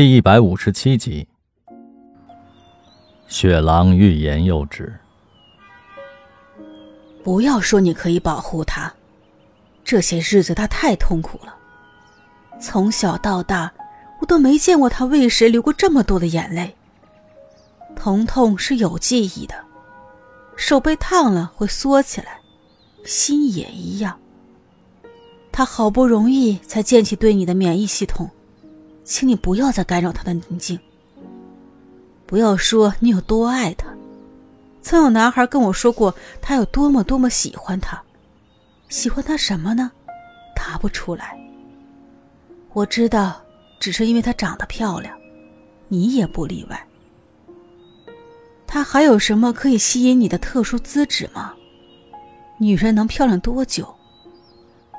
第一百五十七集，雪狼欲言又止。不要说你可以保护他，这些日子他太痛苦了。从小到大，我都没见过他为谁流过这么多的眼泪。疼痛是有记忆的，手被烫了会缩起来，心也一样。他好不容易才建起对你的免疫系统。请你不要再干扰他的宁静。不要说你有多爱他，曾有男孩跟我说过他有多么多么喜欢他，喜欢他什么呢？答不出来。我知道，只是因为她长得漂亮，你也不例外。他还有什么可以吸引你的特殊资质吗？女人能漂亮多久？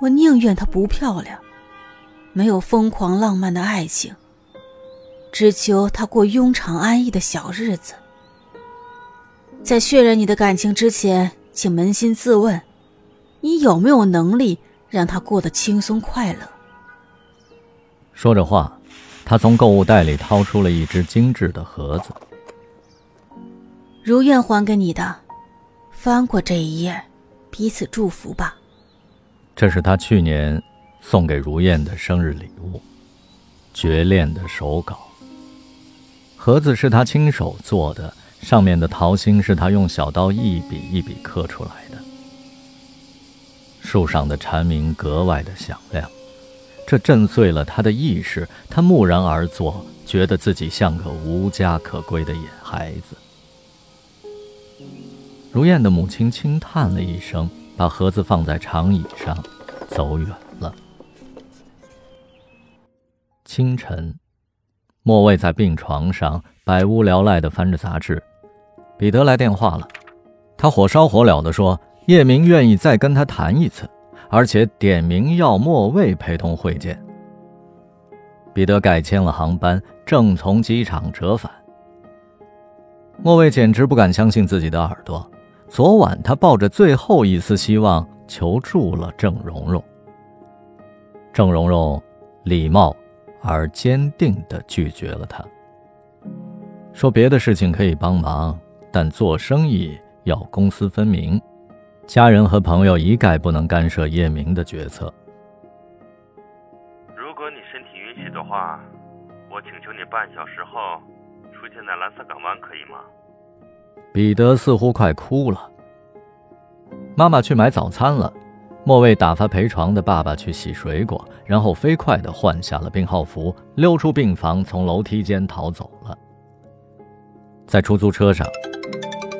我宁愿她不漂亮。没有疯狂浪漫的爱情，只求他过庸常安逸的小日子。在确认你的感情之前，请扪心自问：你有没有能力让他过得轻松快乐？说着话，他从购物袋里掏出了一只精致的盒子。如愿还给你的，翻过这一页，彼此祝福吧。这是他去年。送给如燕的生日礼物，绝恋的手稿。盒子是他亲手做的，上面的桃心是他用小刀一笔一笔刻出来的。树上的蝉鸣格外的响亮，这震碎了他的意识。他木然而坐，觉得自己像个无家可归的野孩子。如燕的母亲轻叹了一声，把盒子放在长椅上，走远。清晨，莫卫在病床上百无聊赖地翻着杂志。彼得来电话了，他火烧火燎地说：“叶明愿意再跟他谈一次，而且点名要莫卫陪同会见。”彼得改签了航班，正从机场折返。莫卫简直不敢相信自己的耳朵。昨晚他抱着最后一丝希望求助了郑蓉蓉。郑蓉蓉礼貌。而坚定地拒绝了他，说：“别的事情可以帮忙，但做生意要公私分明，家人和朋友一概不能干涉叶明的决策。如果你身体允许的话，我请求你半小时后出现在蓝色港湾，可以吗？”彼得似乎快哭了。妈妈去买早餐了。莫为打发陪床的爸爸去洗水果，然后飞快地换下了病号服，溜出病房，从楼梯间逃走了。在出租车上，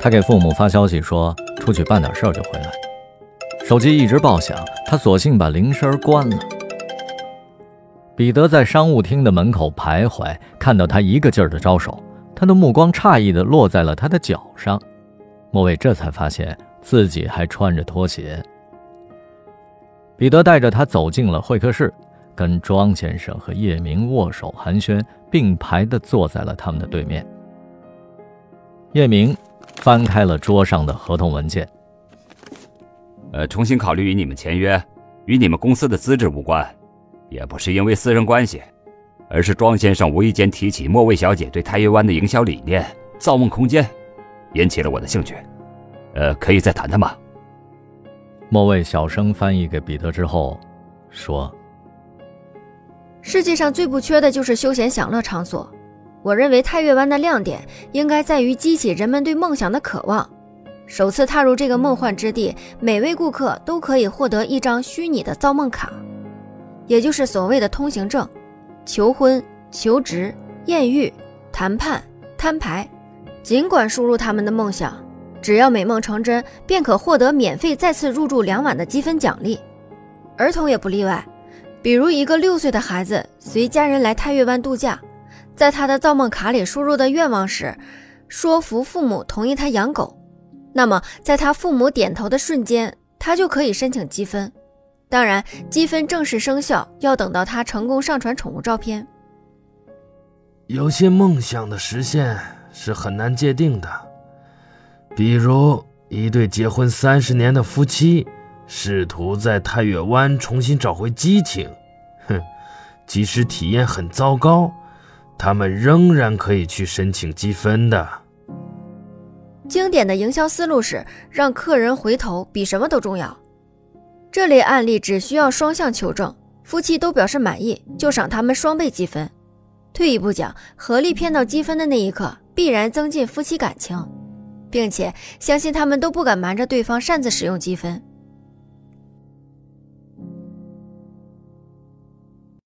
他给父母发消息说出去办点事儿就回来。手机一直爆响，他索性把铃声关了。彼得在商务厅的门口徘徊，看到他一个劲儿的招手，他的目光诧异地落在了他的脚上。莫卫这才发现自己还穿着拖鞋。彼得带着他走进了会客室，跟庄先生和叶明握手寒暄，并排地坐在了他们的对面。叶明翻开了桌上的合同文件。呃，重新考虑与你们签约，与你们公司的资质无关，也不是因为私人关系，而是庄先生无意间提起莫卫小姐对太月湾的营销理念“造梦空间”，引起了我的兴趣。呃，可以再谈谈吗？莫卫小声翻译给彼得之后，说：“世界上最不缺的就是休闲享乐场所。我认为太月湾的亮点应该在于激起人们对梦想的渴望。首次踏入这个梦幻之地，每位顾客都可以获得一张虚拟的造梦卡，也就是所谓的通行证。求婚、求职、艳遇、谈判、摊牌，尽管输入他们的梦想。”只要美梦成真，便可获得免费再次入住两晚的积分奖励，儿童也不例外。比如一个六岁的孩子随家人来太月湾度假，在他的造梦卡里输入的愿望是说服父母同意他养狗，那么在他父母点头的瞬间，他就可以申请积分。当然，积分正式生效要等到他成功上传宠物照片。有些梦想的实现是很难界定的。比如一对结婚三十年的夫妻，试图在太月湾重新找回激情，哼，即使体验很糟糕，他们仍然可以去申请积分的。经典的营销思路是让客人回头比什么都重要。这类案例只需要双向求证，夫妻都表示满意，就赏他们双倍积分。退一步讲，合力骗到积分的那一刻，必然增进夫妻感情，并且相信他们都不敢瞒着对方擅自使用积分。